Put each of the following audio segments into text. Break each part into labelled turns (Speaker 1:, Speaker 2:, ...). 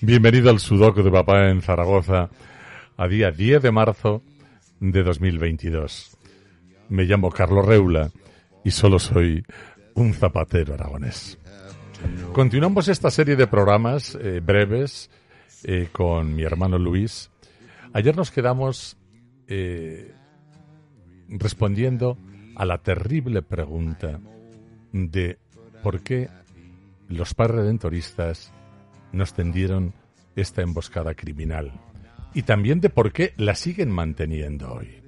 Speaker 1: Bienvenido al Sudoku de Papá en Zaragoza a día 10 de marzo de 2022. Me llamo Carlos Reula y solo soy un zapatero aragonés. Continuamos esta serie de programas eh, breves eh, con mi hermano Luis. Ayer nos quedamos eh, respondiendo a la terrible pregunta de por qué los redentoristas nos tendieron esta emboscada criminal y también de por qué la siguen manteniendo hoy.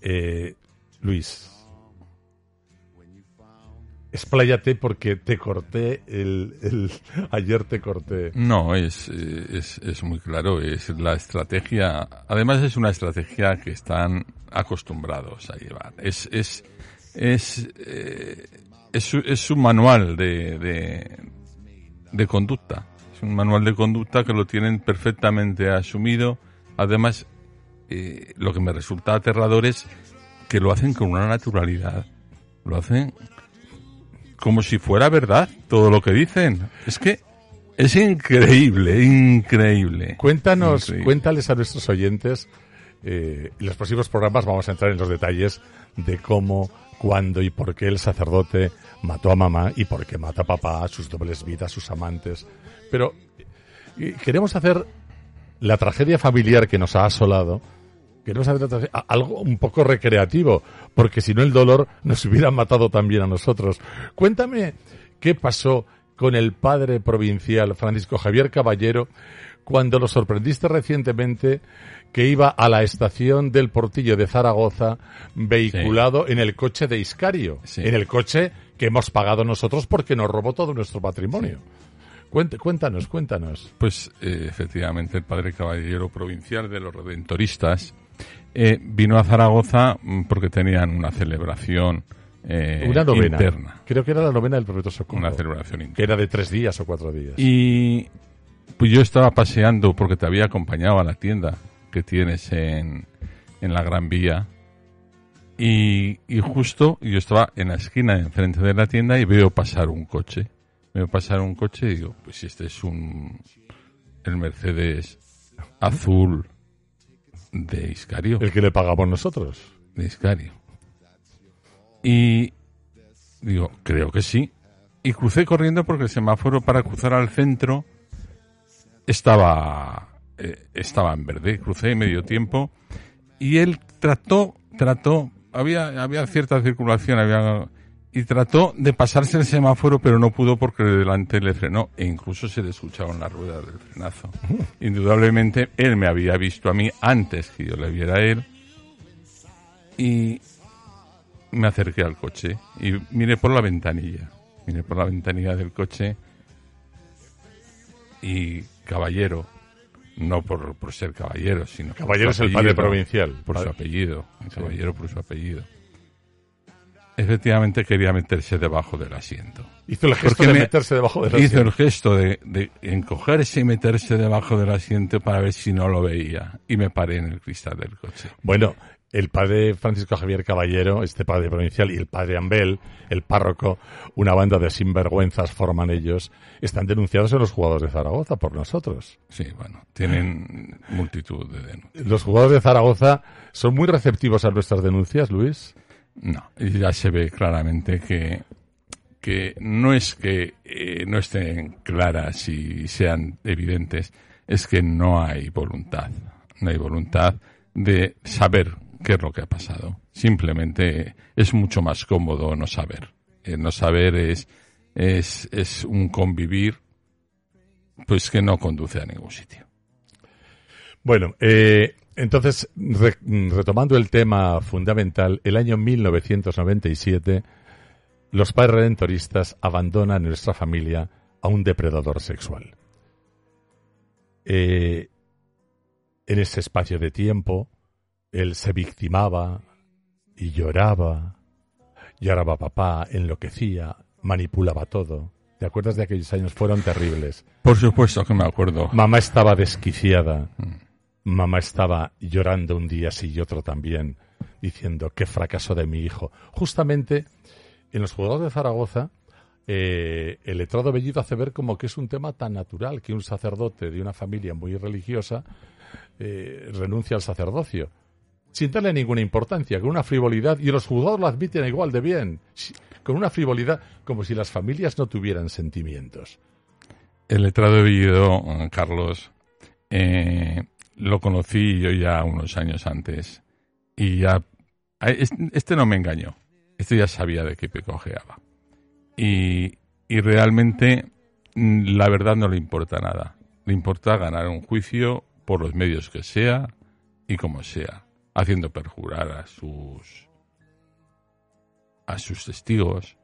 Speaker 1: Eh, Luis, expláyate porque te corté el, ayer te corté.
Speaker 2: No, es, es, es, muy claro, es la estrategia, además es una estrategia que están acostumbrados a llevar. Es, es, es, eh, es, es un manual de, de, de conducta. Es un manual de conducta que lo tienen perfectamente asumido. Además, eh, lo que me resulta aterrador es que lo hacen con una naturalidad. Lo hacen como si fuera verdad todo lo que dicen. Es que es increíble, increíble.
Speaker 1: Cuéntanos, cuéntales a nuestros oyentes. Eh, en los próximos programas vamos a entrar en los detalles de cómo cuándo y por qué el sacerdote mató a mamá y por qué mata a papá, a sus dobles vidas, sus amantes. Pero queremos hacer la tragedia familiar que nos ha asolado, queremos hacer algo un poco recreativo, porque si no el dolor nos hubiera matado también a nosotros. Cuéntame qué pasó con el padre provincial Francisco Javier Caballero cuando lo sorprendiste recientemente que iba a la estación del Portillo de Zaragoza vehiculado en el coche de Iscario, en el coche que hemos pagado nosotros porque nos robó todo nuestro patrimonio. Cuéntanos, cuéntanos.
Speaker 2: Pues eh, efectivamente el padre caballero provincial de los redentoristas eh, vino a Zaragoza mm, porque tenían una celebración eh, una novena. interna.
Speaker 1: Creo que era la novena del profeta Socorro.
Speaker 2: Una celebración interna.
Speaker 1: Que era de tres días o cuatro días.
Speaker 2: Y pues yo estaba paseando porque te había acompañado a la tienda que tienes en, en la Gran Vía. Y, y, justo yo estaba en la esquina enfrente de la tienda y veo pasar un coche. Veo pasar un coche y digo, pues este es un el Mercedes azul de Iscario.
Speaker 1: El que le pagamos nosotros.
Speaker 2: De Iscario. Y digo, creo que sí. Y crucé corriendo porque el semáforo para cruzar al centro estaba eh, estaba en verde, crucé medio tiempo y él trató, trató, había, había cierta circulación, había, y trató de pasarse el semáforo, pero no pudo porque delante le frenó e incluso se le escucharon las ruedas del frenazo. Indudablemente él me había visto a mí antes que yo le viera a él y me acerqué al coche y miré por la ventanilla, miré por la ventanilla del coche y caballero, no por, por ser caballero, sino
Speaker 1: caballero es el padre provincial,
Speaker 2: por su apellido, caballero por su apellido. Efectivamente quería meterse debajo del asiento.
Speaker 1: Hizo el gesto de meterse debajo del asiento.
Speaker 2: Hizo el gesto de, de encogerse y meterse debajo del asiento para ver si no lo veía. Y me paré en el cristal del coche.
Speaker 1: Bueno, el padre Francisco Javier Caballero, este padre provincial, y el padre Ambel, el párroco, una banda de sinvergüenzas forman ellos, están denunciados en los jugadores de Zaragoza por nosotros.
Speaker 2: Sí, bueno, tienen multitud de denuncias.
Speaker 1: ¿Los jugadores de Zaragoza son muy receptivos a nuestras denuncias, Luis?
Speaker 2: No, ya se ve claramente que, que no es que eh, no estén claras y sean evidentes, es que no hay voluntad. No hay voluntad de saber qué es lo que ha pasado. Simplemente es mucho más cómodo no saber. no saber es es, es un convivir pues que no conduce a ningún sitio.
Speaker 1: Bueno, eh, entonces, retomando el tema fundamental, el año 1997, los padres redentoristas abandonan nuestra familia a un depredador sexual. Eh, en ese espacio de tiempo, él se victimaba y lloraba, lloraba papá, enloquecía, manipulaba todo. ¿Te acuerdas de aquellos años? Fueron terribles.
Speaker 2: Por supuesto que me acuerdo.
Speaker 1: Mamá estaba desquiciada. Mm. Mamá estaba llorando un día sí y otro también, diciendo qué fracaso de mi hijo. Justamente en los juzgados de Zaragoza, eh, el letrado Bellido hace ver como que es un tema tan natural que un sacerdote de una familia muy religiosa eh, renuncia al sacerdocio, sin darle ninguna importancia, con una frivolidad, y los juzgados lo admiten igual de bien, con una frivolidad como si las familias no tuvieran sentimientos.
Speaker 2: El letrado Bellido, Carlos, eh, lo conocí yo ya unos años antes y ya este no me engañó. Este ya sabía de qué pecojeaba. Y, y realmente mm, la verdad no le importa nada. Le importa ganar un juicio por los medios que sea y como sea, haciendo perjurar a sus a sus testigos,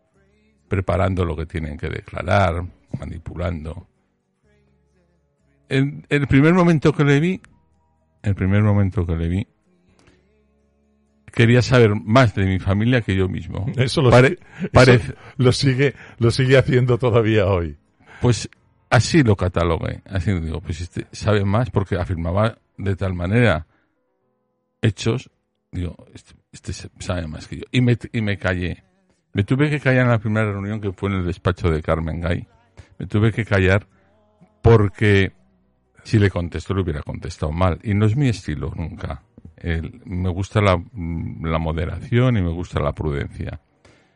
Speaker 2: preparando lo que tienen que declarar, manipulando. En el primer momento que le vi, el primer momento que le vi, quería saber más de mi familia que yo mismo.
Speaker 1: Eso lo, lo sigue lo sigue haciendo todavía hoy.
Speaker 2: Pues así lo catalogué. Así digo, pues este sabe más porque afirmaba de tal manera hechos. Digo, este, este sabe más que yo. Y me, y me callé. Me tuve que callar en la primera reunión que fue en el despacho de Carmen Gay. Me tuve que callar porque si le contesto, le hubiera contestado mal. Y no es mi estilo nunca. me gusta la, moderación y me gusta la prudencia.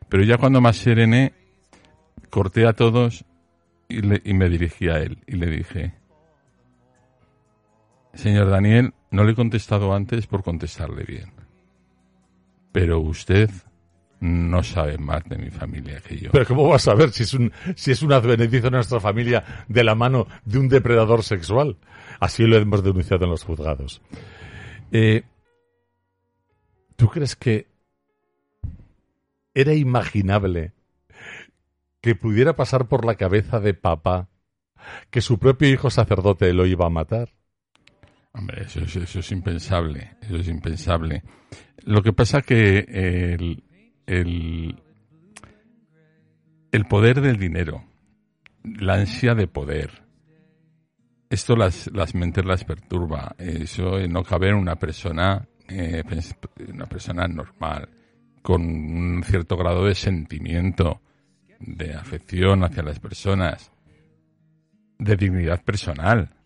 Speaker 2: Pero ya cuando más serené, corté a todos y, y me dirigí a él y le dije, señor Daniel, no le he contestado antes por contestarle bien. Pero usted no sabe más de mi familia que yo.
Speaker 1: Pero ¿cómo vas a saber si es un, si es un advenedizo de nuestra familia de la mano de un depredador sexual? Así lo hemos denunciado en los juzgados. Eh, ¿Tú crees que era imaginable que pudiera pasar por la cabeza de papá que su propio hijo sacerdote lo iba a matar?
Speaker 2: Hombre, eso, es impensable, eso es impensable. Lo que pasa que el, el, el poder del dinero, la ansia de poder. Esto las, las mentes las perturba. Eso no cabe en una persona, eh, una persona normal, con un cierto grado de sentimiento, de afección hacia las personas, de dignidad personal.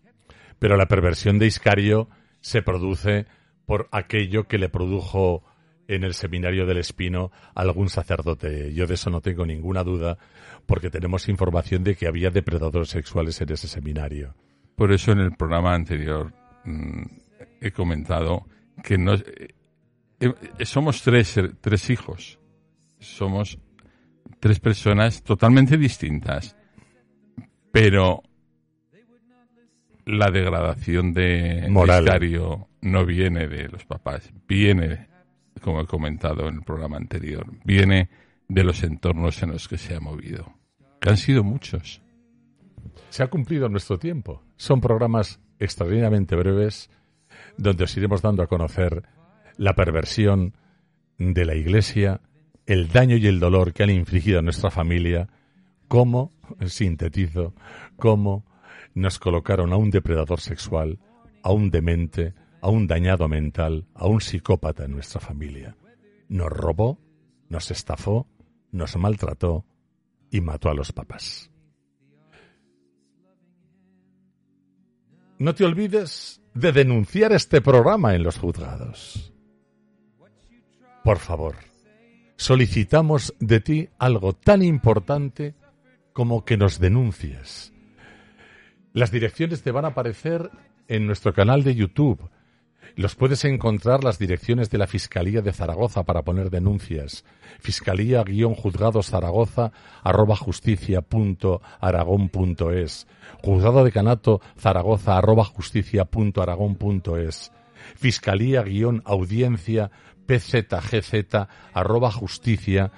Speaker 1: Pero la perversión de Iscario se produce por aquello que le produjo en el seminario del Espino algún sacerdote. Yo de eso no tengo ninguna duda, porque tenemos información de que había depredadores sexuales en ese seminario.
Speaker 2: Por eso en el programa anterior mm, he comentado que no, eh, eh, somos tres, tres hijos. Somos tres personas totalmente distintas. Pero la degradación de
Speaker 1: Moral.
Speaker 2: no viene de los papás, viene como he comentado en el programa anterior, viene de los entornos en los que se ha movido, que han sido muchos.
Speaker 1: Se ha cumplido nuestro tiempo. Son programas extraordinariamente breves donde os iremos dando a conocer la perversión de la Iglesia, el daño y el dolor que han infligido a nuestra familia, cómo, sintetizo, cómo nos colocaron a un depredador sexual, a un demente, a un dañado mental, a un psicópata en nuestra familia. Nos robó, nos estafó, nos maltrató y mató a los papás. No te olvides de denunciar este programa en los juzgados. Por favor, solicitamos de ti algo tan importante como que nos denuncies. Las direcciones te van a aparecer en nuestro canal de YouTube Los puedes encontrar las direcciones de la Fiscalía de Zaragoza para poner denuncias. Fiscalía-Juzgados Zaragoza arroba justicia. Juzgado de Canato Zaragoza arroba justicia. Fiscalía-Audiencia pzgz arroba justicia.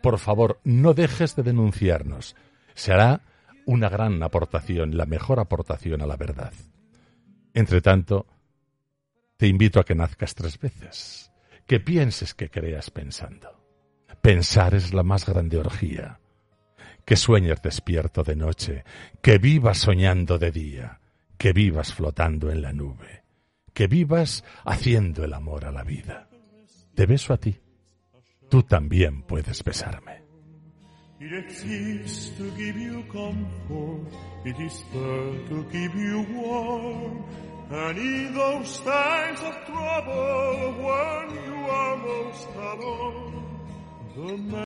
Speaker 1: Por favor, no dejes de denunciarnos. Será una gran aportación, la mejor aportación a la verdad. Entre tanto, te invito a que nazcas tres veces, que pienses que creas pensando. Pensar es la más grande orgía. Que sueñes despierto de noche, que vivas soñando de día, que vivas flotando en la nube, que vivas haciendo el amor a la vida. Te beso a ti. Tú también puedes besarme.
Speaker 3: It exists to give you comfort, it is there to keep you warm. And in those times of trouble, when you are most alone, the